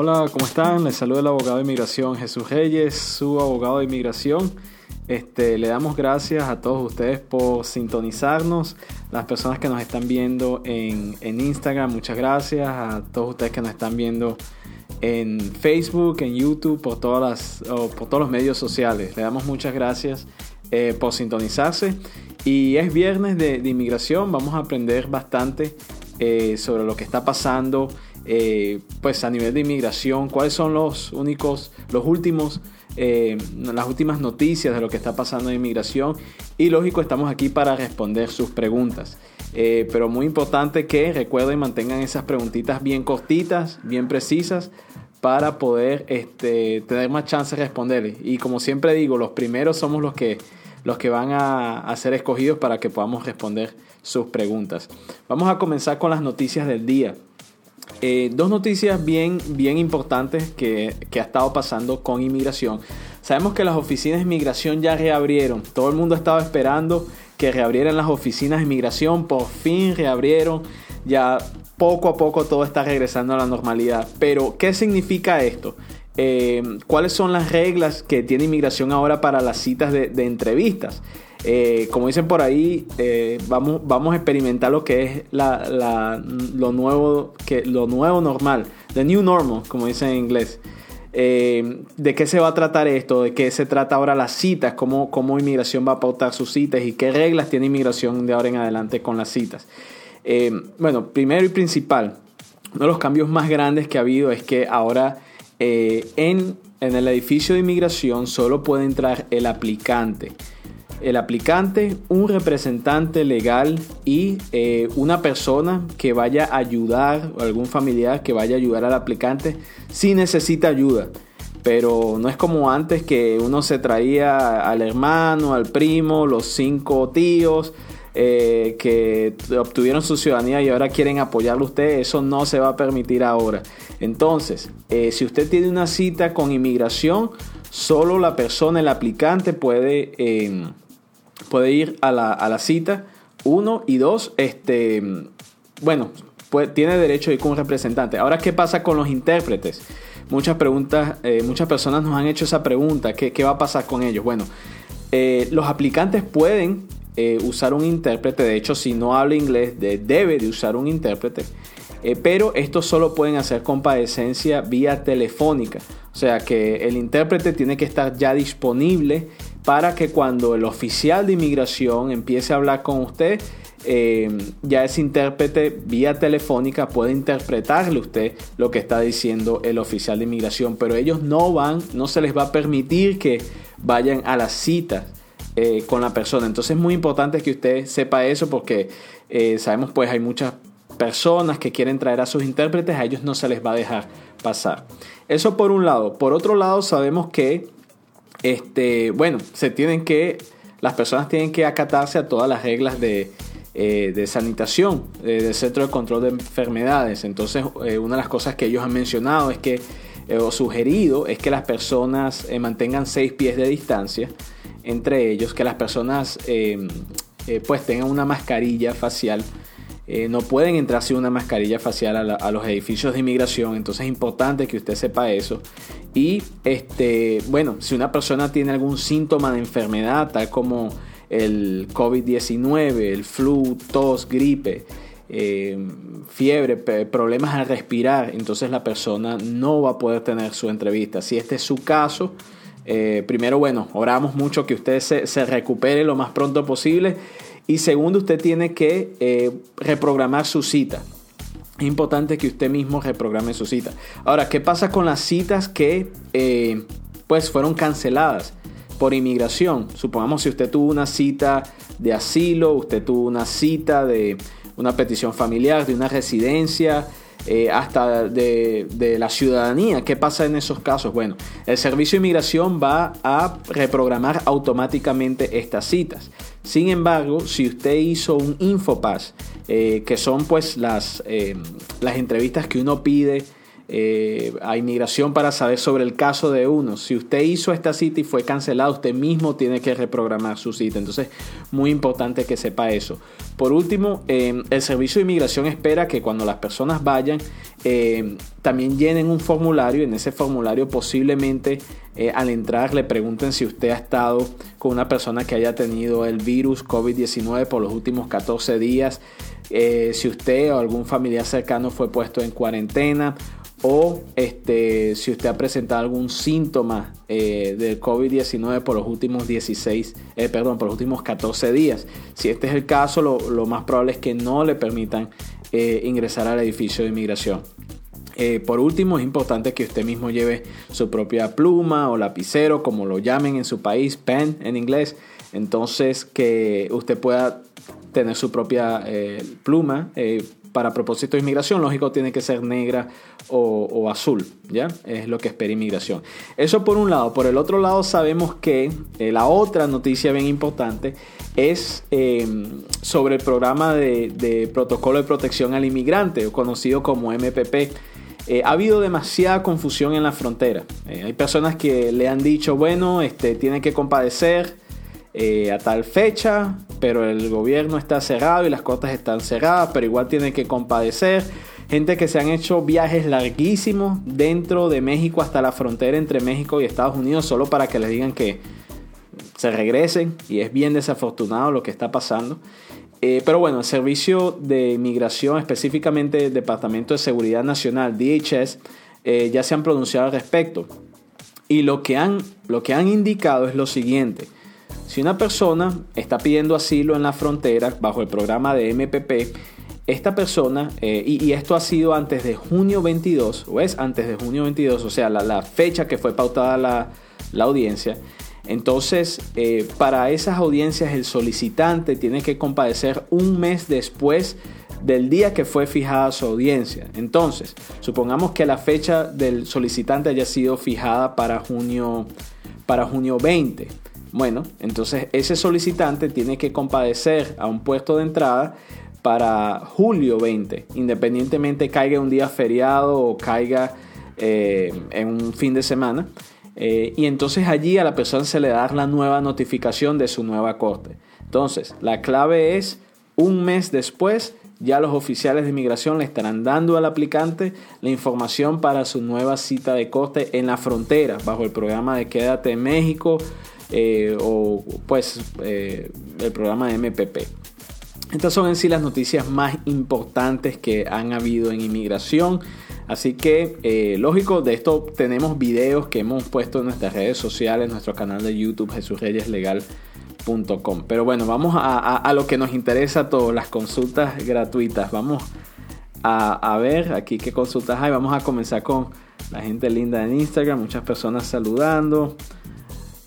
Hola, ¿cómo están? Les saluda el abogado de inmigración Jesús Reyes, su abogado de inmigración. Este, le damos gracias a todos ustedes por sintonizarnos, las personas que nos están viendo en, Instagram, muchas gracias, a todos ustedes que nos están viendo en Facebook, en YouTube, por, todas las, por todos los medios sociales. Le damos muchas gracias eh, por sintonizarse. Y es viernes de, inmigración, vamos a aprender bastante eh, sobre lo que está pasando eh, pues a nivel de inmigración, cuáles son los únicos, los últimos, eh, las últimas noticias de lo que está pasando en inmigración y lógico estamos aquí para responder sus preguntas. Eh, pero muy importante que recuerden mantengan esas preguntitas bien cortitas, bien precisas para poder este, tener más chance de responderles. Y como siempre digo, los primeros somos los que, los que van a ser escogidos para que podamos responder sus preguntas. Vamos a comenzar con las noticias del día. Eh, dos noticias bien, bien importantes que, que, ha estado pasando con inmigración. Sabemos que las oficinas de inmigración ya reabrieron. Todo el mundo estaba esperando que reabrieran las oficinas de inmigración. Por fin reabrieron. Ya poco a poco todo está regresando a la normalidad. Pero, ¿qué significa esto? Eh, ¿Cuáles son las reglas que tiene inmigración ahora para las citas de, de entrevistas? Eh, como dicen por ahí, eh, vamos, vamos a experimentar lo que es lo, nuevo, que, lo nuevo normal, the new normal, como dicen en inglés. Eh, ¿De qué se va a tratar esto? ¿De qué se trata ahora las citas? ¿Cómo, ¿Cómo inmigración va a pautar sus citas? ¿Y qué reglas tiene inmigración de ahora en adelante con las citas? bueno, primero y principal, uno de los cambios más grandes que ha habido es que ahora en, en el edificio de inmigración solo puede entrar el aplicante el aplicante, un representante legal y eh, una persona que vaya a ayudar, o algún familiar que vaya a ayudar al aplicante si necesita ayuda. Pero no es como antes que uno se traía al hermano, al primo, los cinco tíos eh, que obtuvieron su ciudadanía y ahora quieren apoyarlo a usted. Eso no se va a permitir ahora. Entonces, eh, si usted tiene una cita con inmigración, solo la persona, el aplicante puede puede ir a la, cita. Uno y dos, este, bueno, tiene derecho a ir con un representante. Ahora, ¿qué pasa con los intérpretes? Muchas preguntas, eh, muchas personas nos han hecho esa pregunta. ¿Qué, va a pasar con ellos? Bueno, eh, los aplicantes pueden eh, usar un intérprete. De hecho, si no habla inglés, debe de usar un intérprete. pero estos solo pueden hacer compadecencia vía telefónica. O sea que el intérprete tiene que estar ya disponible para que cuando el oficial de inmigración empiece a hablar con usted, eh, ya ese intérprete vía telefónica puede interpretarle usted lo que está diciendo el oficial de inmigración, pero ellos no van, no se les va a permitir que vayan a la cita eh, con la persona. Entonces es muy importante que usted sepa eso porque eh, sabemos pues hay muchas personas que quieren traer a sus intérpretes, a ellos no se les va a dejar pasar. Eso por un lado. Por otro lado sabemos que este, bueno, se tienen que, las personas tienen que acatarse a todas las reglas de, eh, sanitación eh, del Centro de Control de Enfermedades. Entonces, eh, una de las cosas que ellos han mencionado es que, o sugerido, es que las personas mantengan seis pies de distancia entre ellos, que las personas pues tengan una mascarilla facial eh, no pueden entrar sin una mascarilla facial a, los edificios de inmigración, entonces es importante que usted sepa eso. Y este, bueno, si una persona tiene algún síntoma de enfermedad, tal como el COVID-19, el flu, tos, gripe, eh, fiebre, problemas al respirar, entonces la persona no va a poder tener su entrevista. Si este es su caso, eh, primero, bueno, oramos mucho que usted se, se recupere lo más pronto posible y segundo, usted tiene que eh, reprogramar su cita. Es importante que usted mismo reprograme su cita. Ahora, ¿qué pasa con las citas que eh, pues fueron canceladas por inmigración? Supongamos si usted tuvo una cita de asilo, usted tuvo una cita de una petición familiar, de una residencia, eh, hasta de, la ciudadanía. ¿Qué pasa en esos casos? Bueno, el Servicio de Inmigración va a reprogramar automáticamente estas citas. Sin embargo, si usted hizo un Infopass, eh, que son pues las, eh, las entrevistas que uno pide eh, a inmigración para saber sobre el caso de uno. Si usted hizo esta cita y fue cancelada, usted mismo tiene que reprogramar su cita. Entonces, muy importante que sepa eso. Por último, eh, el Servicio de Inmigración espera que cuando las personas vayan, eh, también llenen un formulario. En ese formulario posiblemente al entrar le pregunten si usted ha estado con una persona que haya tenido el virus COVID-19 por los últimos 14 días. si usted o algún familiar cercano fue puesto en cuarentena o este, si usted ha presentado algún síntoma eh, del COVID-19 por los últimos 16, eh, perdón, por los últimos 14 días. Si este es el caso, lo, más probable es que no le permitan eh, ingresar al edificio de inmigración. por último, es importante que usted mismo lleve su propia pluma o lapicero, como lo llamen en su país, pen en inglés. Entonces, que usted pueda tener su propia pluma para propósito de inmigración, lógico, tiene que ser negra o, azul, ¿ya? Es lo que espera inmigración. Eso por un lado. Por el otro lado, sabemos que eh, la otra noticia bien importante es em, sobre el programa de, protocolo de protección al inmigrante, conocido como MPP. Eh, ha habido demasiada confusión en la frontera. Eh, hay personas que le han dicho, bueno, este, tiene que compadecer a tal fecha, pero el gobierno está cerrado y las costas están cerradas, pero igual tiene que compadecer. Gente que se han hecho viajes larguísimos dentro de México hasta la frontera entre México y Estados Unidos solo para que les digan que se regresen y es bien desafortunado lo que está pasando. Eh, pero bueno, el Servicio de Inmigración, específicamente el Departamento de Seguridad Nacional, DHS, eh, ya se han pronunciado al respecto. Y lo que, han, lo que han indicado es lo siguiente. Si una persona está pidiendo asilo en la frontera bajo el programa de MPP, esta persona, eh, y, esto ha sido antes de junio 22, o es antes de junio 22, o sea, la, fecha que fue pautada la, audiencia, entonces, eh, para esas audiencias el solicitante tiene que compadecer un mes después del día que fue fijada su audiencia. Entonces, supongamos que la fecha del solicitante haya sido fijada para junio, para junio 20. Bueno, entonces ese solicitante tiene que compadecer a un puesto de entrada para julio 20, independientemente caiga un día feriado o caiga eh, en un fin de semana. Eh, y entonces allí a la persona se le da la nueva notificación de su nueva corte. Entonces, la clave es un mes después, ya los oficiales de inmigración le estarán dando al aplicante la información para su nueva cita de corte en la frontera, bajo el programa de Quédate en México eh, o pues eh, el programa MPP. Estas son en sí las noticias más importantes que han habido en inmigración. Así que, eh, lógico, de esto tenemos videos que hemos puesto en nuestras redes sociales, nuestro canal de YouTube, jesusreyeslegal.com. Pero bueno, vamos a, lo que nos interesa a las consultas gratuitas. Vamos a, a, ver aquí qué consultas hay. Vamos a comenzar con la gente linda en Instagram, muchas personas saludando.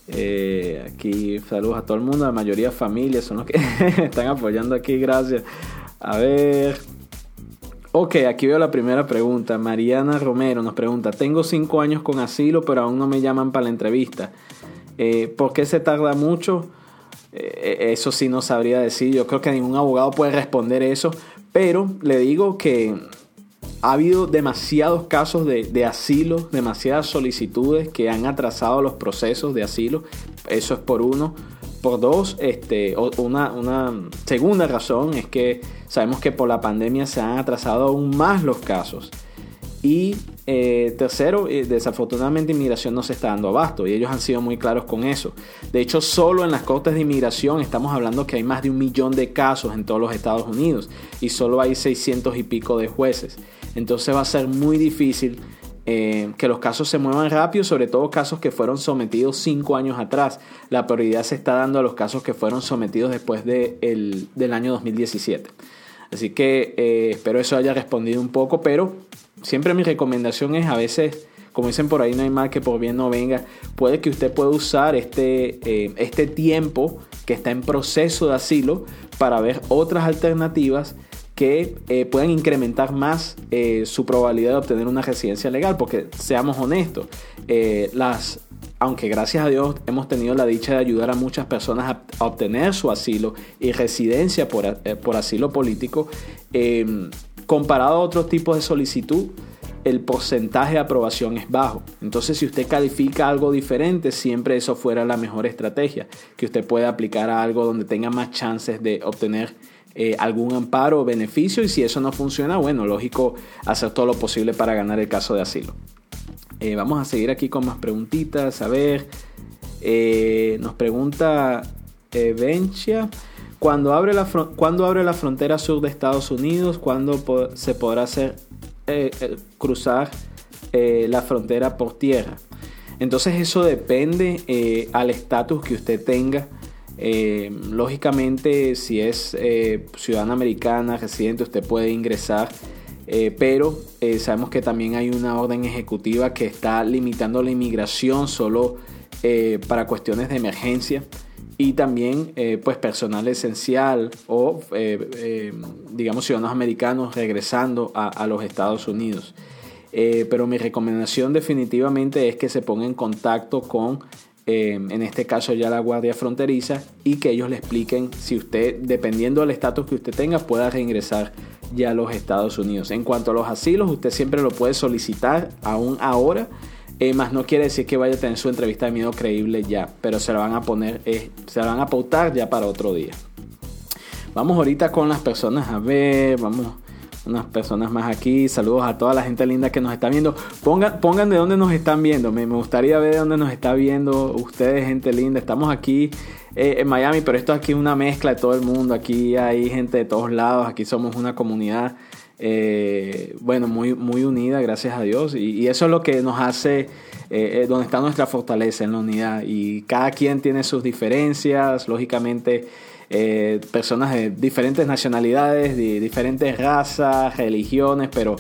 Eh, aquí saludos a todo el mundo, la mayoría familias son los que están apoyando aquí, gracias. A ver. Ok, aquí veo la primera pregunta. Mariana Romero nos pregunta, tengo cinco años con asilo, pero aún no me llaman para la entrevista. Eh, ¿Por qué se tarda mucho? Eh, eso sí no sabría decir. Yo creo que ningún abogado puede responder eso. Pero le digo que ha habido demasiados casos de, asilo, demasiadas solicitudes que han atrasado los procesos de asilo. Eso es por uno. Por dos, este, una, una segunda razón es que sabemos que por la pandemia se han atrasado aún más los casos. Y eh, tercero, eh, desafortunadamente inmigración no se está dando abasto y ellos han sido muy claros con eso. De hecho, solo en las cortes de inmigración estamos hablando que hay más de un millón de casos en todos los Estados Unidos y solo hay 600 y pico de jueces. Entonces va a ser muy difícil eh, que los casos se muevan rápido, sobre todo casos que fueron sometidos cinco años atrás. La prioridad se está dando a los casos que fueron sometidos después de del año 2017. Así que espero eso haya respondido un poco, pero siempre mi recomendación es a veces, como dicen por ahí, no hay mal que por bien no venga. Puede que usted pueda usar este, eh, este tiempo que está en proceso de asilo para ver otras alternativas que eh, puedan incrementar más eh, su probabilidad de obtener una residencia legal, porque seamos honestos, las, aunque gracias a Dios hemos tenido la dicha de ayudar a muchas personas a, obtener su asilo y residencia por, por asilo político, comparado a otros tipos de solicitud, el porcentaje de aprobación es bajo. Entonces, si usted califica algo diferente, siempre eso fuera la mejor estrategia, que usted pueda aplicar a algo donde tenga más chances de obtener eh, algún amparo o beneficio y si eso no funciona, bueno, lógico, hacer todo lo posible para ganar el caso de asilo. Eh, vamos a seguir aquí con más preguntitas. A ver, eh, nos pregunta Bencha. Cuando abre, la ¿Cuándo abre la frontera sur de Estados Unidos? ¿Cuándo se podrá hacer, cruzar la frontera por tierra? Entonces eso depende al estatus que usted tenga eh, lógicamente, si es eh, ciudadana americana, residente, usted puede ingresar, eh, pero sabemos que también hay una orden ejecutiva que está limitando la inmigración solo para cuestiones de emergencia y también pues personal esencial o digamos ciudadanos americanos regresando a los Estados Unidos. pero mi recomendación definitivamente es que se ponga en contacto con en este caso ya la Guardia Fronteriza, y que ellos le expliquen si usted, dependiendo del estatus que usted tenga, pueda reingresar ya a los Estados Unidos. En cuanto a los asilos, usted siempre lo puede solicitar aún ahora, eh, más no quiere decir que vaya a tener su entrevista de miedo creíble ya, pero se la van a poner, eh, se la van a pautar ya para otro día. Vamos ahorita con las personas a ver, vamos unas personas más aquí. Saludos a toda la gente linda que nos está viendo. Pongan, pongan de dónde nos están viendo. Me, gustaría ver de dónde nos está viendo ustedes, gente linda. Estamos aquí eh, en Miami, pero esto aquí es una mezcla de todo el mundo. Aquí hay gente de todos lados. Aquí somos una comunidad, eh, bueno, muy, muy unida, gracias a Dios. Y, eso es lo que nos hace, eh, donde está nuestra fortaleza en la unidad. Y cada quien tiene sus diferencias, lógicamente. Eh, personas de diferentes nacionalidades, de diferentes razas, religiones, pero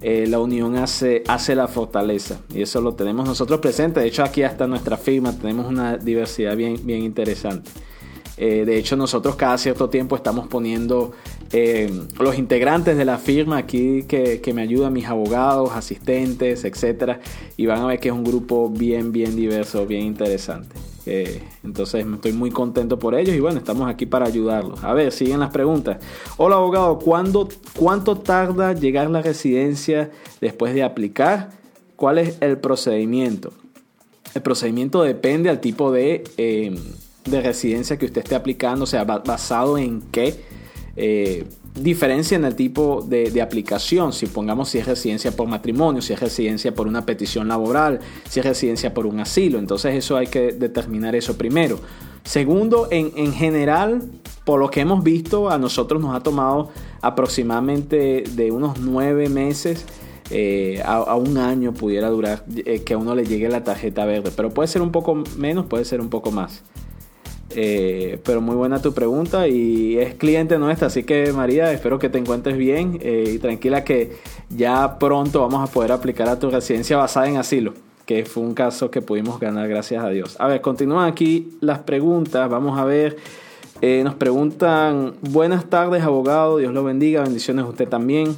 eh, la unión hace, hace la fortaleza y eso lo tenemos nosotros presente. De hecho, aquí hasta nuestra firma tenemos una diversidad bien, bien interesante. Eh, de hecho, nosotros cada cierto tiempo estamos poniendo los integrantes de la firma aquí que, que, me ayudan, mis abogados, asistentes, etcétera, y van a ver que es un grupo bien, bien diverso, bien interesante. Eh, entonces estoy muy contento por ellos y bueno, estamos aquí para ayudarlos. A ver, siguen las preguntas. Hola abogado, ¿cuánto tarda llegar la residencia después de aplicar? ¿Cuál es el procedimiento? El procedimiento depende al tipo de, eh, de residencia que usted esté aplicando, o sea, basado en qué. Eh, diferencia en el tipo de, aplicación, si pongamos si es residencia por matrimonio, si es residencia por una petición laboral, si es residencia por un asilo, entonces eso hay que determinar eso primero. Segundo, en, general, por lo que hemos visto, a nosotros nos ha tomado aproximadamente de unos nueve meses eh, a, un año pudiera durar eh, que a uno le llegue la tarjeta verde, pero puede ser un poco menos, puede ser un poco más. Eh, pero muy buena tu pregunta y es cliente nuestra, así que María, espero que te encuentres bien eh, y tranquila que ya pronto vamos a poder aplicar a tu residencia basada en asilo, que fue un caso que pudimos ganar gracias a Dios. A ver, continúan aquí las preguntas, vamos a ver. Eh, nos preguntan, buenas tardes abogado, Dios lo bendiga, bendiciones a usted también.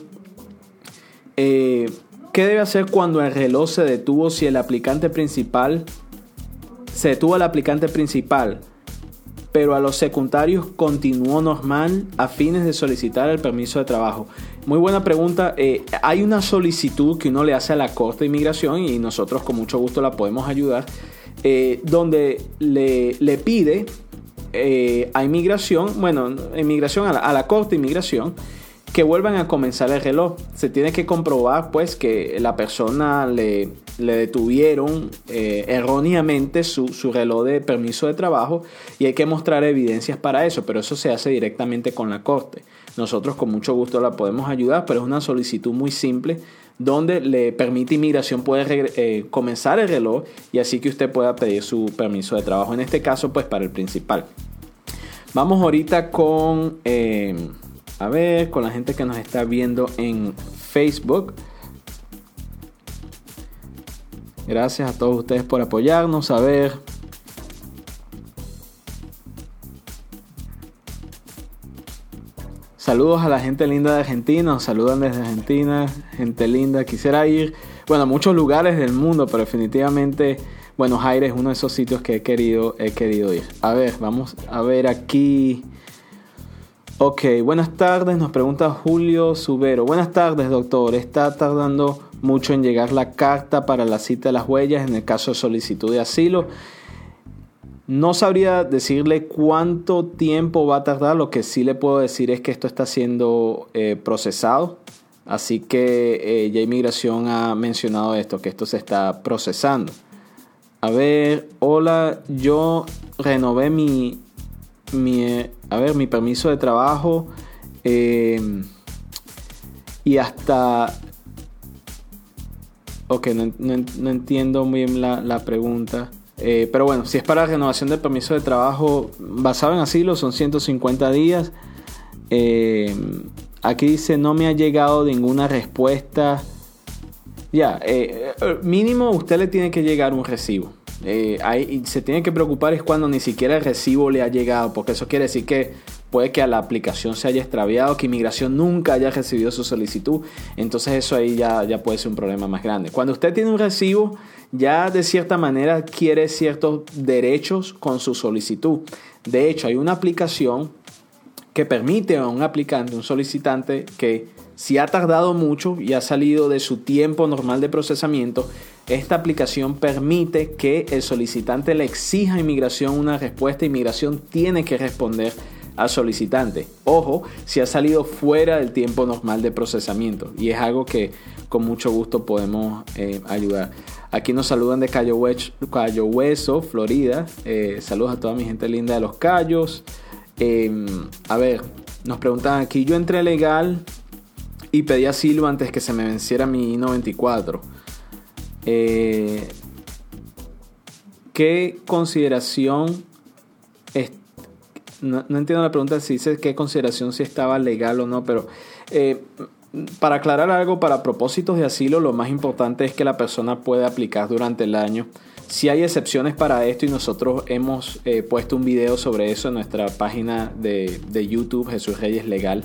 ¿Qué debe hacer cuando el reloj se detuvo si el aplicante principal, se detuvo el aplicante principal? Pero a los secundarios continuó normal a fines de solicitar el permiso de trabajo. Muy buena pregunta. Eh, hay una solicitud que uno le hace a la Corte de Inmigración y nosotros con mucho gusto la podemos ayudar, eh, donde le, pide eh, a inmigración, bueno, inmigración a la, a la Corte de Inmigración, que vuelvan a comenzar el reloj. Se tiene que comprobar pues que la persona le, detuvieron eh, erróneamente su, reloj de permiso de trabajo y hay que mostrar evidencias para eso, pero eso se hace directamente con la corte. Nosotros con mucho gusto la podemos ayudar, pero es una solicitud muy simple donde le permite inmigración puede eh, comenzar el reloj y así que usted pueda pedir su permiso de trabajo. En este caso, pues para el principal. Vamos ahorita con... Eh, a ver, con la gente que nos está viendo en Facebook. Gracias a todos ustedes por apoyarnos. A ver. Saludos a la gente linda de Argentina. Nos saludan desde Argentina. Gente linda. Quisiera ir, bueno, a muchos lugares del mundo, pero definitivamente Buenos Aires es uno de esos sitios que he querido, he querido ir. A ver, vamos a ver aquí. Ok, buenas tardes, nos pregunta Julio Subero. Buenas tardes, doctor. Está tardando mucho en llegar la carta para la cita de las huellas en el caso de solicitud de asilo. No sabría decirle cuánto tiempo va a tardar, lo que sí le puedo decir es que esto está siendo eh, procesado, así que eh, ya Inmigración ha mencionado esto, que esto se está procesando. A ver, hola, yo renové mi, mi, a ver, mi permiso de trabajo y hasta Ok, no, entiendo muy bien la, pregunta. Eh, pero bueno, si es para renovación del permiso de trabajo basado en asilo, son 150 días. Eh, aquí dice, no me ha llegado ninguna respuesta. Ya, eh, mínimo usted le tiene que llegar un recibo. Ahí, se tiene que preocupar es cuando ni siquiera el recibo le ha llegado, porque eso quiere decir que puede que a la aplicación se haya extraviado, que inmigración nunca haya recibido su solicitud, entonces eso ahí ya, ya puede ser un problema más grande. Cuando usted tiene un recibo, ya de cierta manera adquiere ciertos derechos con su solicitud. De hecho, hay una aplicación que permite a un aplicante, un solicitante, que si ha tardado mucho y ha salido de su tiempo normal de procesamiento, esta aplicación permite que el solicitante le exija a inmigración una respuesta. Inmigración tiene que responder al solicitante. Ojo, si ha salido fuera del tiempo normal de procesamiento y es algo que con mucho gusto podemos eh, ayudar. Aquí nos saludan de Cayo, Hueso, Florida. Eh, saludos a toda mi gente linda de los Cayos. Em, a ver, nos preguntan aquí, yo entré legal y pedí asilo antes que se me venciera mi I-94. Eh, ¿Qué consideración no, entiendo la pregunta si dice qué consideración si estaba legal o no, pero eh, para aclarar algo, para propósitos de asilo, lo más importante es que la persona pueda aplicar durante el año. Si hay excepciones para esto y nosotros hemos eh, puesto un video sobre eso en nuestra página de, YouTube, Jesús Reyes Legal,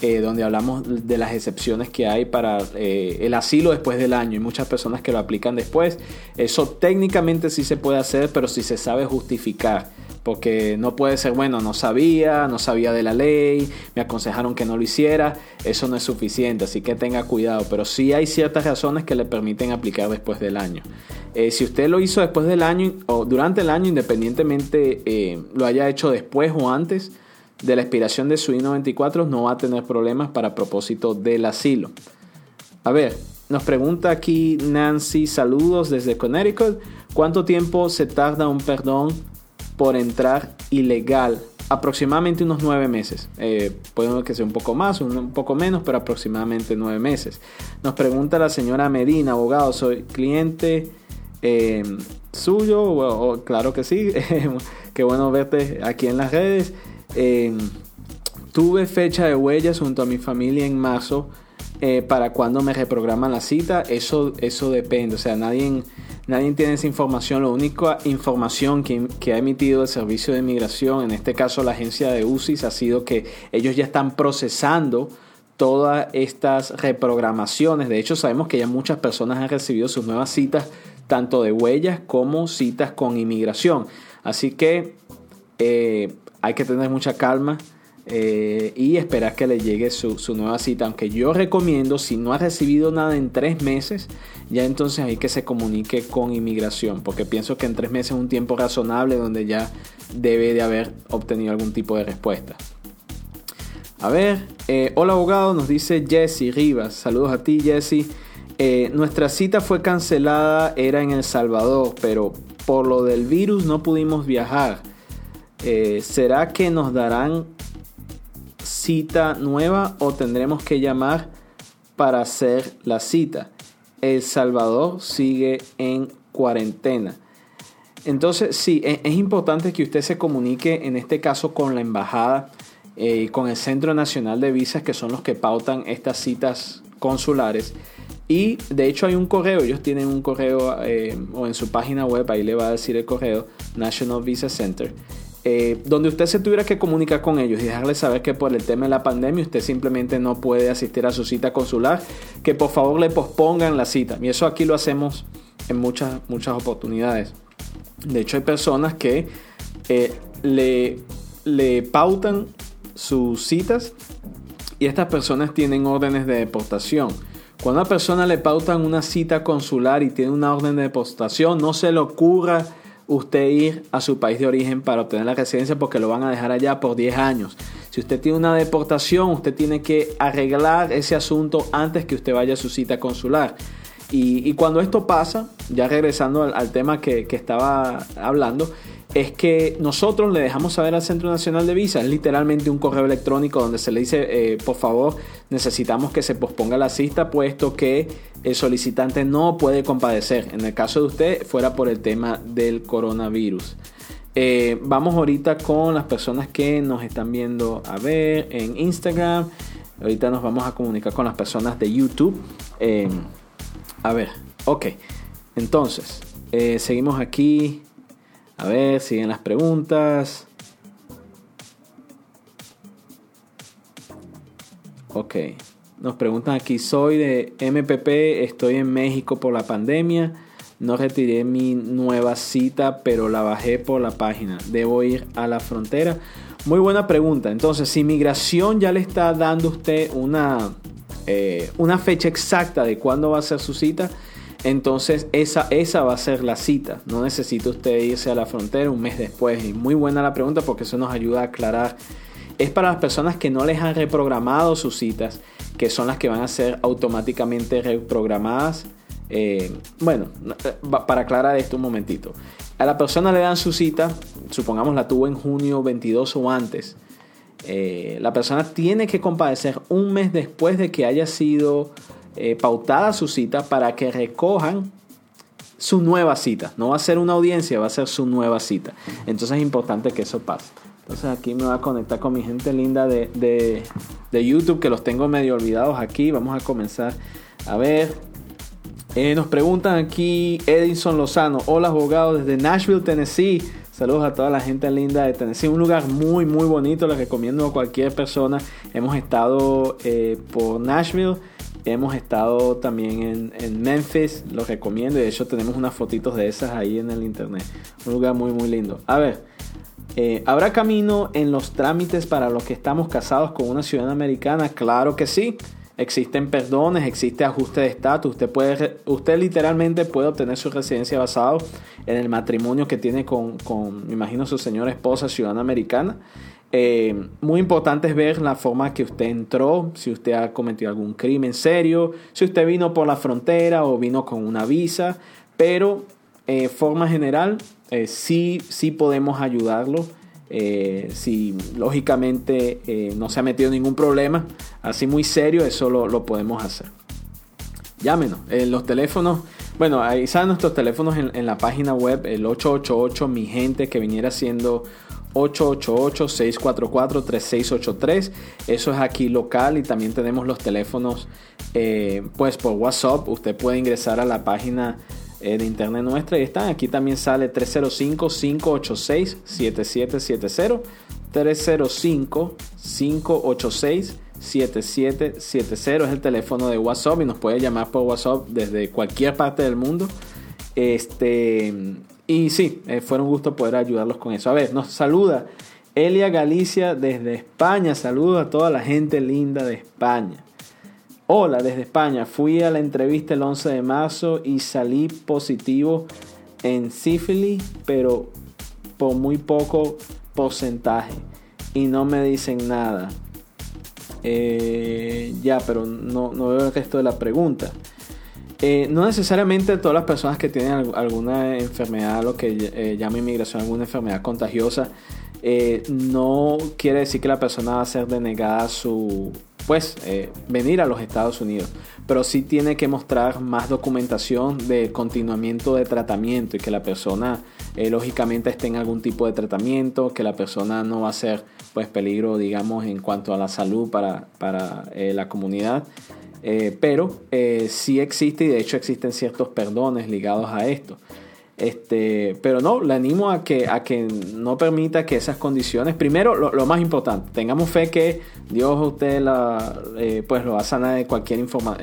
eh, donde hablamos de las excepciones que hay para el asilo después del año y muchas personas que lo aplican después. Eso técnicamente sí se puede hacer, pero si se sabe justificar porque no puede ser, bueno, no sabía, no sabía de la ley, me aconsejaron que no lo hiciera, eso no es suficiente, así que tenga cuidado, pero sí hay ciertas razones que le permiten aplicar después del año. Eh, si usted lo hizo después del año o durante el año, independientemente eh, lo haya hecho después o antes de la expiración de su I-94, no va a tener problemas para propósito del asilo. A ver, nos pregunta aquí Nancy, saludos desde Connecticut. ¿Cuánto tiempo se tarda un perdón por entrar ilegal. Aproximadamente unos nueve meses. Eh, puede que sea un poco más, un, poco menos, pero aproximadamente nueve meses. Nos pregunta la señora Medina, abogado, soy cliente eh, suyo. claro que sí. Qué bueno verte aquí en las redes. Eh, tuve fecha de huellas junto a mi familia en marzo. para cuando me reprograman la cita, eso, eso depende. O sea, nadie Nadie tiene esa información. La única información que, ha emitido el Servicio de Inmigración, en este caso la agencia de UCIS, ha sido que ellos ya están procesando todas estas reprogramaciones. De hecho, sabemos que ya muchas personas han recibido sus nuevas citas, tanto de huellas como citas con inmigración. Así que eh, hay que tener mucha calma. Eh, y esperar que le llegue su, nueva cita. Aunque yo recomiendo, si no ha recibido nada en tres meses, ya entonces hay que se comunique con inmigración, porque pienso que en tres meses es un tiempo razonable donde ya debe de haber obtenido algún tipo de respuesta. A ver, eh, hola abogado, nos dice Jesse Rivas. Saludos a ti, Jesse. Eh, nuestra cita fue cancelada, era en El Salvador, pero por lo del virus no pudimos viajar. ¿Será que nos darán cita nueva o tendremos que llamar para hacer la cita. El Salvador sigue en cuarentena. Entonces, sí, e, es, importante que usted se comunique, en este caso, con la embajada y eh, con el Centro Nacional de Visas, que son los que pautan estas citas consulares. Y de hecho hay un correo, ellos tienen un correo eh, o en su página web, ahí le va a decir el correo, National Visa Center. Eh, donde usted se tuviera que comunicar con ellos y dejarles saber que por el tema de la pandemia usted simplemente no puede asistir a su cita consular, que por favor le pospongan la cita. Y eso aquí lo hacemos en muchas, muchas oportunidades. De hecho hay personas que eh, le, le pautan sus citas y estas personas tienen órdenes de deportación. Cuando a una persona le pautan una cita consular y tiene una orden de deportación, no se le ocurra usted ir a su país de origen para obtener la residencia porque lo van a dejar allá por 10 años. Si usted tiene una deportación, usted tiene que arreglar ese asunto antes que usted vaya a su cita consular. Y, cuando esto pasa, ya regresando al, tema que, que estaba hablando, es que nosotros le dejamos saber al Centro Nacional de Visa, es literalmente un correo electrónico donde se le dice, eh, por favor, necesitamos que se posponga la cita, puesto que el solicitante no puede compadecer. En el caso de usted, fuera por el tema del coronavirus. Eh, vamos ahorita con las personas que nos están viendo a ver en Instagram. Ahorita nos vamos a comunicar con las personas de YouTube. Eh, a ver, ok. Entonces, seguimos aquí. A ver, siguen las preguntas. Ok. Nos preguntan aquí, soy de MPP, estoy en México por la pandemia. No retiré mi nueva cita, pero la bajé por la página. ¿Debo ir a la frontera? Muy buena pregunta. Entonces, si migración ya le está dando usted una, eh, una fecha exacta de cuándo va a ser su cita, entonces esa, esa va a ser la cita. No necesita usted irse a la frontera un mes después. Y muy buena la pregunta porque eso nos ayuda a aclarar. Es para las personas que no les han reprogramado sus citas, que son las que van a ser automáticamente reprogramadas. Eh, bueno, eh, para aclarar esto un momentito. A la persona le dan su cita, supongamos la tuvo en junio 22 o antes. Eh, la persona tiene que compadecer un mes después de que haya sido eh, pautada su cita para que recojan su nueva cita. No va a ser una audiencia, va a ser su nueva cita. Entonces es importante que eso pase. Entonces aquí me voy a conectar con mi gente linda de, YouTube, que los tengo medio olvidados aquí. Vamos a comenzar a ver. Eh, nos preguntan aquí Edison Lozano. Hola abogado desde Nashville, Tennessee. Saludos a toda la gente linda de Tennessee. Un lugar muy, muy bonito. Les recomiendo a cualquier persona. Hemos estado eh, por Nashville. Hemos estado también en, Memphis, lo recomiendo. De hecho, tenemos unas fotitos de esas ahí en el internet. Un lugar muy, muy lindo. A ver, eh, ¿habrá camino en los trámites para los que estamos casados con una ciudadana americana? Claro que sí. Existen perdones, existe ajuste de estatus. Usted, puede, usted literalmente puede obtener su residencia basado en el matrimonio que tiene con, con me imagino, su señora esposa ciudadana americana. Eh, muy importante es ver la forma que usted entró, si usted ha cometido algún crimen serio, si usted vino por la frontera o vino con una visa, pero eh, forma general eh, sí, sí podemos ayudarlo. Eh, si lógicamente no se ha metido ningún problema, así muy serio, eso lo, podemos hacer. Llámenos. los teléfonos, bueno, ahí están nuestros teléfonos en, en, la página web, el 888, mi gente, que viniera siendo 888-644-3683. Eso es aquí local y también tenemos los teléfonos eh, pues por WhatsApp. Usted puede ingresar a la página eh, de internet nuestra y están. Aquí también sale 305-586-7770. 305-586-7770 es el teléfono de WhatsApp y nos puede llamar por WhatsApp desde cualquier parte del mundo. Este, y sí, eh, fue un gusto poder ayudarlos con eso. A ver, nos saluda Elia Galicia desde España. Saludos a toda la gente linda de España. Hola desde España. Fui a la entrevista el 11 de marzo y salí positivo en sífilis, pero por muy poco porcentaje. Y no me dicen nada. Eh, ya, pero no, no veo el resto de la pregunta. Eh, no necesariamente todas las personas que tienen alguna enfermedad, lo que eh, llama inmigración, alguna enfermedad contagiosa, eh, no quiere decir que la persona va a ser denegada su, pues, venir a los Estados Unidos. Pero sí tiene que mostrar más documentación de continuamiento de tratamiento y que la persona, lógicamente, esté en algún tipo de tratamiento, que la persona no va a ser, pues, peligro, digamos, en cuanto a la salud para, para la comunidad. Eh, pero eh, sí existe y de hecho existen ciertos perdones ligados a esto. Este, pero no, le animo a que, a que no permita que esas condiciones, primero lo, más importante, tengamos fe que Dios usted la, eh, pues lo va a sanar de cualquier, informa,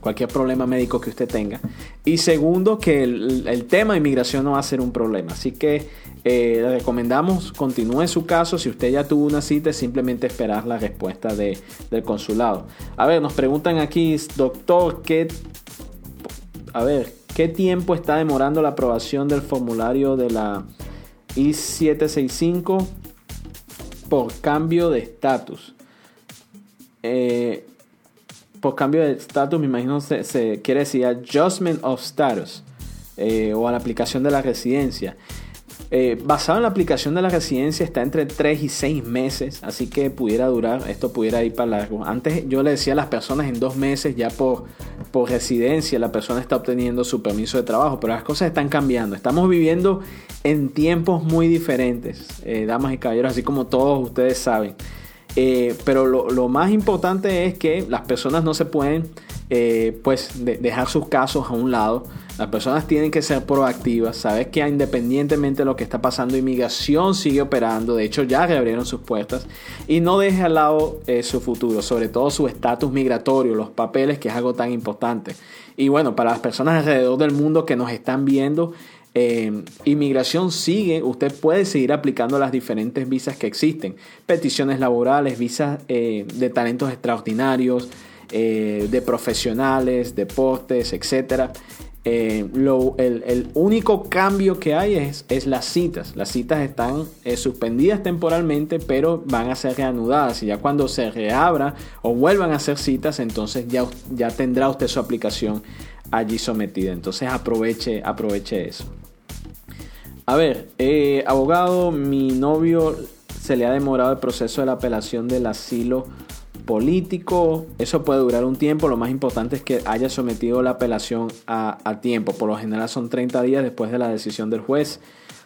cualquier problema médico que usted tenga. Y segundo, que el, el, tema de inmigración no va a ser un problema. Así que Eh, le recomendamos continúe su caso. Si usted ya tuvo una cita, simplemente esperar la respuesta de, del consulado. A ver, nos preguntan aquí, doctor, ¿qué, a ver, ¿qué tiempo está demorando la aprobación del formulario de la I-765 por cambio de estatus? Eh, por cambio de estatus, me imagino se, se quiere decir adjustment of status eh, o a la aplicación de la residencia. Eh, basado en la aplicación de la residencia está entre 3 y 6 meses, así que pudiera durar, esto pudiera ir para largo. Antes yo le decía a las personas en dos meses ya por, por residencia la persona está obteniendo su permiso de trabajo, pero las cosas están cambiando. Estamos viviendo en tiempos muy diferentes, eh, damas y caballeros, así como todos ustedes saben. Eh, pero lo, más importante es que las personas no se pueden pues dejar sus casos a un lado. Las personas tienen que ser proactivas, sabes que independientemente de lo que está pasando, inmigración sigue operando, de hecho ya reabrieron sus puertas. Y no deje al lado eh, su futuro, sobre todo su estatus migratorio, los papeles, que es algo tan importante. Y bueno, para las personas alrededor del mundo que nos están viendo, eh, inmigración sigue, usted puede seguir aplicando las diferentes visas que existen, peticiones laborales, visas eh, de talentos extraordinarios, de profesionales, deportes, etcétera. Eh, el, único cambio que hay es, es, las citas. Las citas están eh, suspendidas temporalmente, pero van a ser reanudadas. Y ya cuando se reabra o vuelvan a hacer citas, entonces ya, ya tendrá usted su aplicación allí sometida. Entonces aproveche, aproveche eso. A ver, eh, abogado, mi novio se le ha demorado el proceso de la apelación del asilo político, eso puede durar un tiempo. Lo más importante es que haya sometido la apelación a, tiempo. Por lo general son 30 días después de la decisión del juez.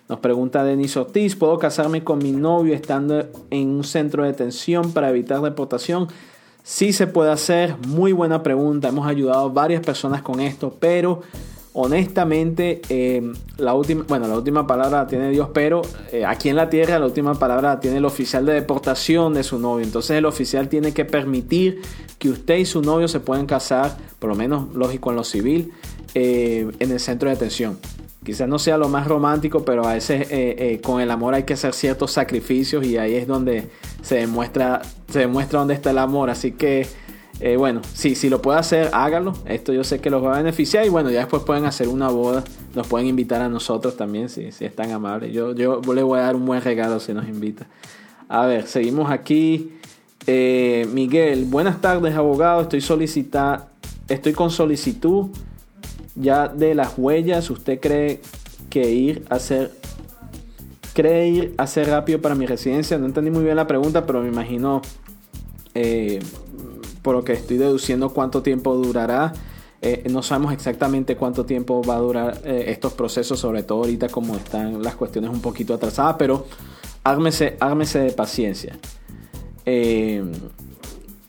Nos pregunta Denis Ortiz, ¿puedo casarme con mi novio estando en un centro de detención para evitar deportación? Sí se puede hacer, muy buena pregunta. Hemos ayudado a varias personas con esto, pero honestamente, em, la última, bueno, la última palabra la tiene Dios, pero eh, aquí en la tierra la última palabra la tiene el oficial de deportación de su novio. Entonces el oficial tiene que permitir que usted y su novio se puedan casar, por lo menos lógico en lo civil, eh, en el centro de detención. Quizás no sea lo más romántico, pero a veces eh, con el amor hay que hacer ciertos sacrificios y ahí es donde se demuestra, se demuestra dónde está el amor. Así que eh, bueno, sí, si lo puede hacer, hágalo. Esto yo sé que los va a beneficiar. Y bueno, ya después pueden hacer una boda. Nos pueden invitar a nosotros también, si, si es tan amable. Yo, yo le voy a dar un buen regalo si nos invita. A ver, seguimos aquí. Eh, Miguel, buenas tardes, abogado. Estoy solicita, estoy con solicitud ya de las huellas. ¿Usted cree que ir a hacer cree ir a hacer rápido para mi residencia? No entendí muy bien la pregunta, pero me imagino eh, por lo que estoy deduciendo cuánto tiempo durará. Eh, no sabemos exactamente cuánto tiempo va a durar eh, estos procesos, sobre todo ahorita como están las cuestiones un poquito atrasadas, pero ármese, de paciencia.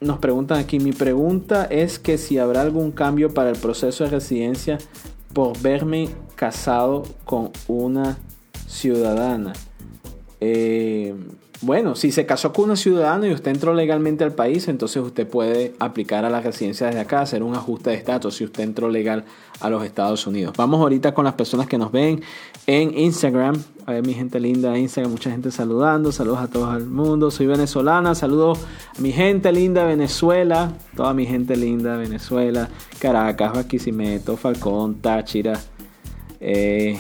Eh, nos preguntan aquí, mi pregunta es que si habrá algún cambio para el proceso de residencia por verme casado con una ciudadana. Bueno, si se casó con una ciudadana y usted entró legalmente al país, entonces usted puede aplicar a la residencia desde acá, hacer un ajuste de estatus si usted entró legal a los Estados Unidos. Vamos ahorita con las personas que nos ven en Instagram. A ver, mi gente linda de Instagram, mucha gente saludando. Saludos a todo el mundo. Soy venezolana. Saludos a mi gente linda de Venezuela. Toda mi gente linda de Venezuela. Caracas, Barquisimeto, Falcón, Táchira. Eh,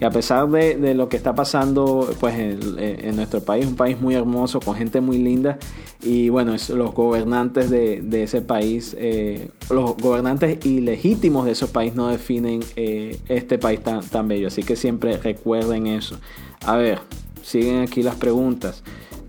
que a pesar de, lo que está pasando pues, en, nuestro país, un país muy hermoso, con gente muy linda, y bueno, los gobernantes de, ese país, eh, los gobernantes ilegítimos de ese país no definen eh, este país tan, tan bello, así que siempre recuerden eso. A ver, siguen aquí las preguntas.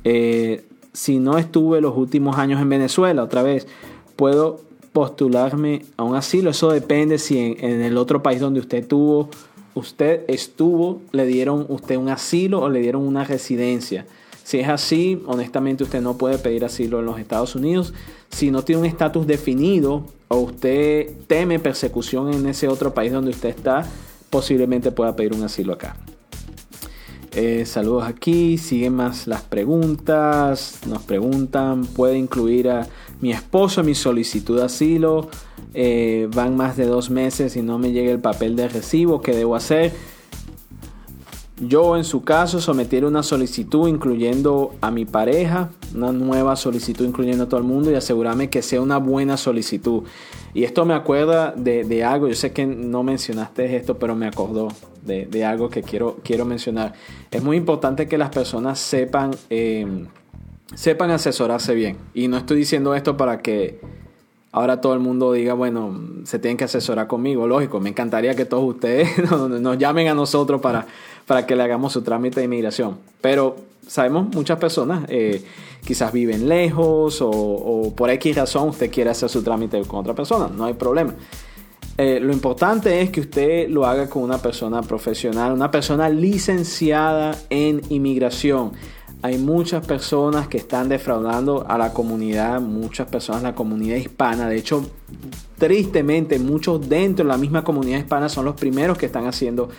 Eh, si no estuve los últimos años en Venezuela, otra vez, puedo postularme a un asilo. Eso depende si en, en el otro país donde usted tuvo usted estuvo, le dieron usted un asilo o le dieron una residencia. Si es así, honestamente usted no puede pedir asilo en los Estados Unidos. Si no tiene un estatus definido o usted teme persecución en ese otro país donde usted está, posiblemente pueda pedir un asilo acá. Eh, saludos aquí, siguen más las preguntas. Nos preguntan, ¿puede incluir a mi esposo mi solicitud de asilo? Eh, van más de dos meses y no me llega el papel de recibo, ¿qué debo hacer? yo en su caso sometiera una solicitud incluyendo a mi pareja, una nueva solicitud incluyendo a todo el mundo y asegurarme que sea una buena solicitud. Y esto me acuerda de, algo, yo sé que no mencionaste esto, pero me acordó de, algo que quiero, quiero mencionar. Es muy importante que las personas sepan, eh, sepan asesorarse bien. Y no estoy diciendo esto para que ahora todo el mundo diga, bueno, se tienen que asesorar conmigo, lógico, me encantaría que todos ustedes nos llamen a nosotros para, para que le hagamos su trámite de inmigración. Pero sabemos muchas personas eh, quizás viven lejos o, por X razón usted quiere hacer su trámite con otra persona, no hay problema. Eh, lo importante es que usted lo haga con una persona profesional, una persona licenciada en inmigración hay muchas personas que están defraudando a la comunidad, muchas personas, la comunidad hispana. De hecho, tristemente, muchos dentro de la misma comunidad hispana son los primeros que están haciendo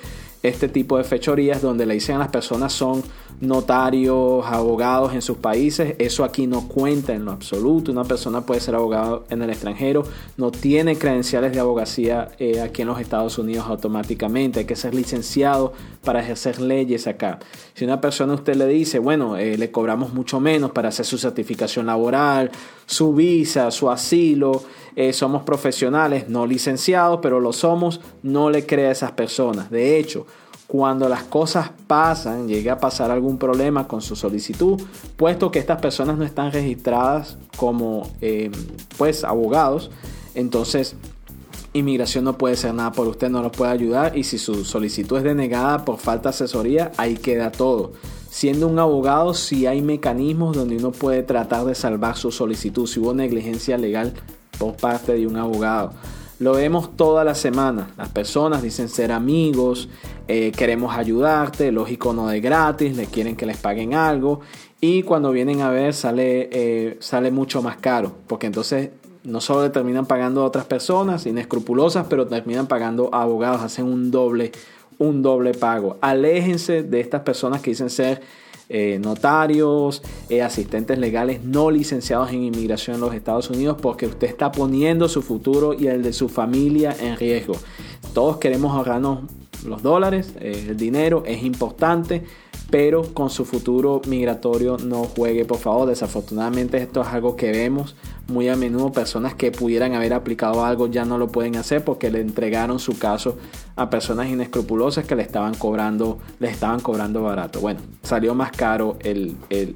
este tipo de fechorías donde le dicen a las personas son notarios, abogados en sus países. Eso aquí no cuenta en lo absoluto. Una persona puede ser abogado en el extranjero, no tiene credenciales de abogacía eh, aquí en los Estados Unidos automáticamente. Hay que ser licenciado para ejercer leyes acá. Si una persona usted le dice, bueno, eh, le cobramos mucho menos para hacer su certificación laboral, su visa, su asilo, eh, somos profesionales, no licenciados, pero lo somos, no le crea a esas personas. De hecho, cuando las cosas pasan, llega a pasar algún problema con su solicitud, puesto que estas personas no están registradas como eh, pues abogados, entonces inmigración no puede hacer nada por usted, no lo puede ayudar y si su solicitud es denegada por falta de asesoría, ahí queda todo. Siendo un abogado, si hay mecanismos donde uno puede tratar de salvar su solicitud, si hubo negligencia legal por parte de un abogado. Lo vemos toda la semana. Las personas dicen ser amigos, eh, queremos ayudarte, lógico no de gratis, le quieren que les paguen algo y cuando vienen a ver sale, eh, sale mucho más caro, porque entonces no solo le terminan pagando a otras personas inescrupulosas, pero terminan pagando a abogados, hacen un doble, un doble pago. Aléjense de estas personas que dicen ser eh, notarios, eh, asistentes legales no licenciados en inmigración en los Estados Unidos porque usted está poniendo su futuro y el de su familia en riesgo. Todos queremos ahorrarnos los dólares, eh, el dinero es importante, pero con su futuro migratorio no juegue, por favor. Desafortunadamente esto es algo que vemos muy a menudo. Personas que pudieran haber aplicado algo ya no lo pueden hacer porque le entregaron su caso a personas inescrupulosas que le estaban cobrando, le estaban cobrando barato. Bueno, salió más caro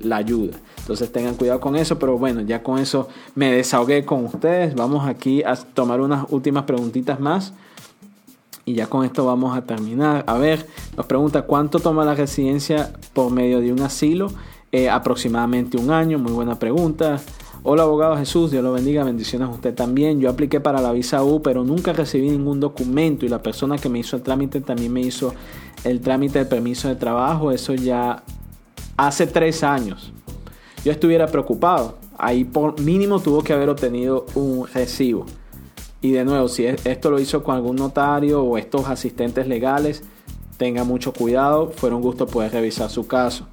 la ayuda. Entonces tengan cuidado con eso, pero bueno, ya con eso me desahogué con ustedes. Vamos aquí a tomar unas últimas preguntitas más. Y ya con esto vamos a terminar. A ver, nos pregunta cuánto toma la residencia por medio de un asilo. Eh, aproximadamente un año, muy buena pregunta. Hola abogado Jesús, Dios lo bendiga, bendiciones a usted también. Yo apliqué para la visa U, pero nunca recibí ningún documento y la persona que me hizo el trámite también me hizo el trámite del permiso de trabajo. Eso ya hace tres años. Yo estuviera preocupado. Ahí por mínimo tuvo que haber obtenido un recibo. Y de nuevo, si esto lo hizo con algún notario o estos asistentes legales, tenga mucho cuidado. Fue un gusto poder revisar su caso.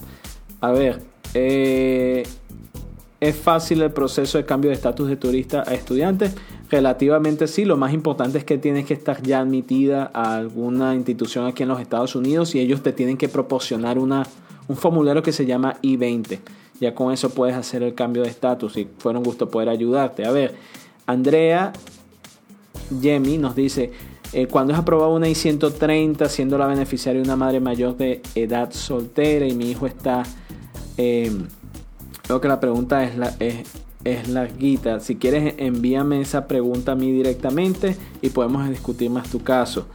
A ver, eh, ¿es fácil el proceso de cambio de estatus de turista a estudiante? Relativamente sí, lo más importante es que tienes que estar ya admitida a alguna institución aquí en los Estados Unidos y ellos te tienen que proporcionar una, un formulario que se llama I-20. Ya con eso puedes hacer el cambio de estatus y fue un gusto poder ayudarte. A ver, Andrea Yemi nos dice, eh, cuando es aprobado una I-130, siendo la beneficiaria una madre mayor de edad soltera y mi hijo está... Eh, creo que la pregunta es, la, es, larguita. Si quieres, envíame esa pregunta a mí directamente y podemos discutir más tu caso.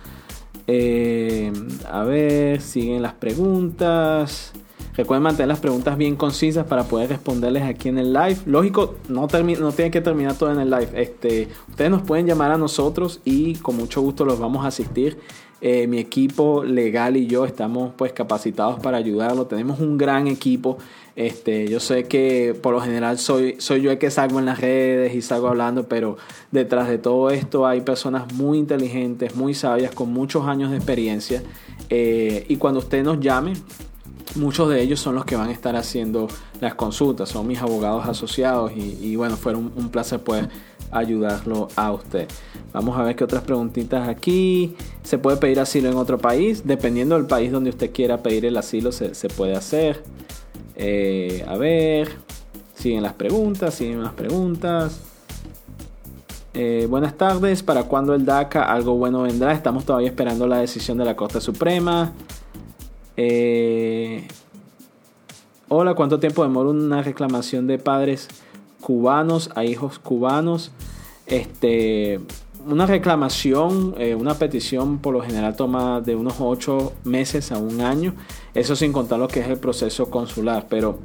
Eh, a ver, siguen las preguntas. Recuerden mantener las preguntas bien concisas para poder responderles aquí en el live. Lógico, no, no tiene que terminar todo en el live. Este, ustedes nos pueden llamar a nosotros y con mucho gusto los vamos a asistir. Eh, mi equipo legal y yo estamos pues capacitados para ayudarlo. Tenemos un gran equipo. Este, yo sé que por lo general soy, soy yo el que salgo en las redes y salgo hablando, pero detrás de todo esto hay personas muy inteligentes, muy sabias, con muchos años de experiencia. Eh, y cuando usted nos llame, muchos de ellos son los que van a estar haciendo las consultas, son mis abogados asociados y, bueno, fue un, placer poder ayudarlo a usted. Vamos a ver qué otras preguntitas aquí. ¿Se puede pedir asilo en otro país? Dependiendo del país donde usted quiera pedir el asilo, se, puede hacer. Eh, a ver, siguen las preguntas, siguen las preguntas. Eh, buenas tardes, ¿para cuándo el DACA? Algo bueno vendrá. Estamos todavía esperando la decisión de la Corte Suprema. Eh, hola, ¿cuánto tiempo demora una reclamación de padres cubanos a hijos cubanos? Este, una reclamación, eh, una petición por lo general toma de unos 8 meses a un año. Eso sin contar lo que es el proceso consular. Pero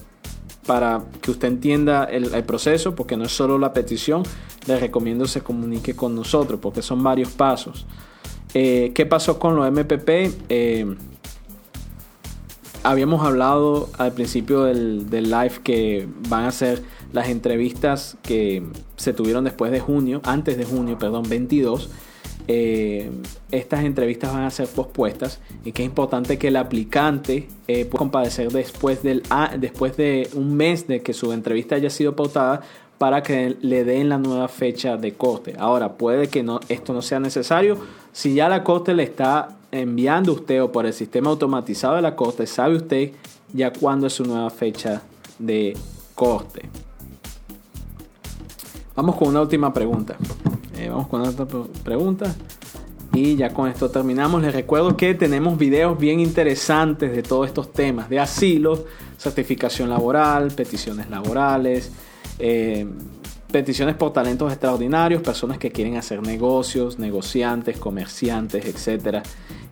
para que usted entienda el, proceso, porque no es solo la petición, le recomiendo se comunique con nosotros, porque son varios pasos. Eh, ¿Qué pasó con los MPP? Habíamos hablado al principio del, del, live que van a ser las entrevistas que se tuvieron después de junio, antes de junio, perdón, 22 eh, estas entrevistas van a ser pospuestas y que es importante que el aplicante eh, pueda compadecer después, del, después de un mes de que su entrevista haya sido pautada para que le den la nueva fecha de corte. Ahora, puede que no, esto no sea necesario. Si ya la corte le está enviando usted o por el sistema automatizado de la corte, sabe usted ya cuándo es su nueva fecha de corte. Vamos con una última pregunta. Eh, vamos con otra pregunta. Y ya con esto terminamos. Les recuerdo que tenemos videos bien interesantes de todos estos temas de asilo, certificación laboral, peticiones laborales, eh, peticiones por talentos extraordinarios, personas que quieren hacer negocios, negociantes, comerciantes, etc.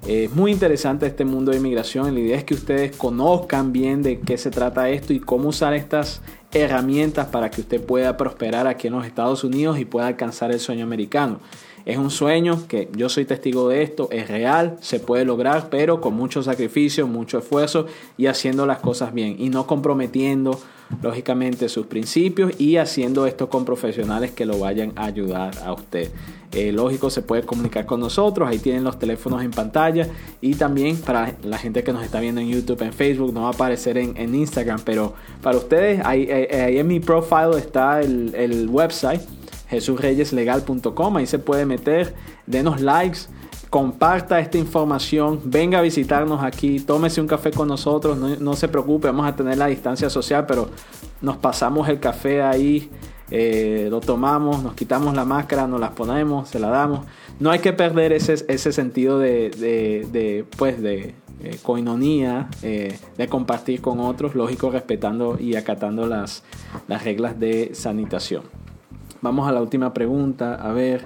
es muy interesante este mundo de inmigración. La idea es que ustedes conozcan bien de qué se trata esto y cómo usar estas herramientas para que usted pueda prosperar aquí en los Estados Unidos y pueda alcanzar el sueño americano. Es un sueño que yo soy testigo de esto, es real, se puede lograr, pero con mucho sacrificio, mucho esfuerzo y haciendo las cosas bien y no comprometiendo lógicamente sus principios y haciendo esto con profesionales que lo vayan a ayudar a usted. Eh, lógico, se puede comunicar con nosotros, ahí tienen los teléfonos en pantalla y también para la gente que nos está viendo en YouTube, en Facebook, no va a aparecer en, Instagram, pero para ustedes ahí, en mi profile está el, el website jesusreyeslegal.com, ahí se puede meter, denos likes comparta esta información, venga a visitarnos aquí, tómese un café con nosotros, no, se preocupe, vamos a tener la distancia social, pero nos pasamos el café ahí, eh, lo tomamos, nos quitamos la máscara, nos las ponemos, se la damos. No hay que perder ese, ese sentido de, de, pues de eh, coinonía, eh, de compartir con otros, lógico, respetando y acatando las, las reglas de sanitación. Vamos a la última pregunta, a ver.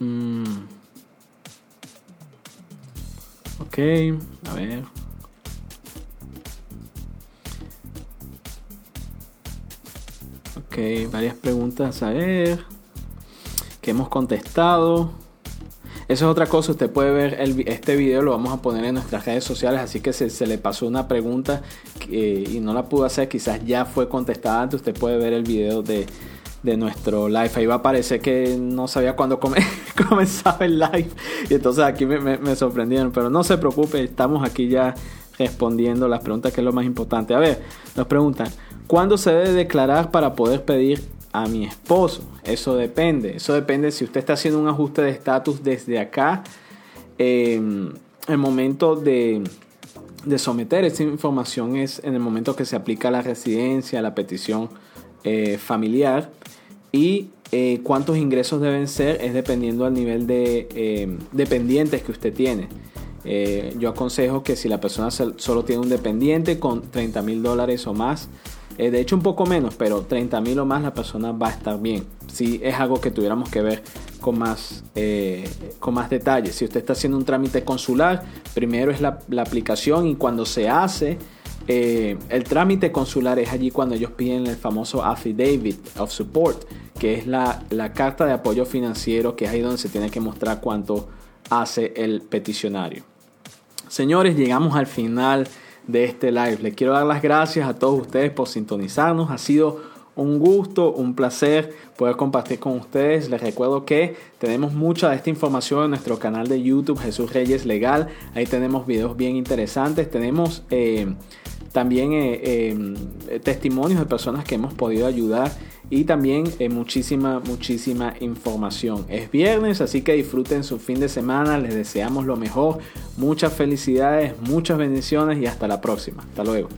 Mm. Ok, a ver. Ok, varias preguntas a ver. Que hemos contestado. Eso es otra cosa, usted puede ver este video, lo vamos a poner en nuestras redes sociales, así que se, se le pasó una pregunta y no la pudo hacer, quizás ya fue contestada antes, usted puede ver el video de, de nuestro live. Ahí va a parecer que no sabía cuándo comenzaba el live. Y entonces aquí me, sorprendieron. Pero no se preocupe, estamos aquí ya respondiendo las preguntas que es lo más importante. A ver, nos preguntan, ¿cuándo se debe declarar para poder pedir a mi esposo? Eso depende. Eso depende si usted está haciendo un ajuste de estatus desde acá. Em, el momento de, someter esa información es en el momento que se aplica la residencia, la petición eh, familiar y eh, cuántos ingresos deben ser es dependiendo del nivel de eh, dependientes que usted tiene. yo aconsejo que si la persona solo tiene un dependiente con 30 mil dólares o más, de hecho un poco menos, pero 30 mil o más la persona va a estar bien. Si es algo que tuviéramos que ver con más, con más detalles. Si usted está haciendo un trámite consular, primero es la, aplicación y cuando se hace eh, el trámite consular es allí cuando ellos piden el famoso affidavit of support, que es la, carta de apoyo financiero, que es ahí donde se tiene que mostrar cuánto hace el peticionario. Señores, llegamos al final de este live. Les quiero dar las gracias a todos ustedes por sintonizarnos. Ha sido un gusto, un placer poder compartir con ustedes. Les recuerdo que tenemos mucha de esta información en nuestro canal de YouTube Jesús Reyes Legal. Ahí tenemos videos bien interesantes. Tenemos eh, también eh, em, testimonios de personas que hemos podido ayudar y también eh, muchísima, muchísima información. Es viernes, así que disfruten su fin de semana, les deseamos lo mejor, muchas felicidades, muchas bendiciones y hasta la próxima. Hasta luego.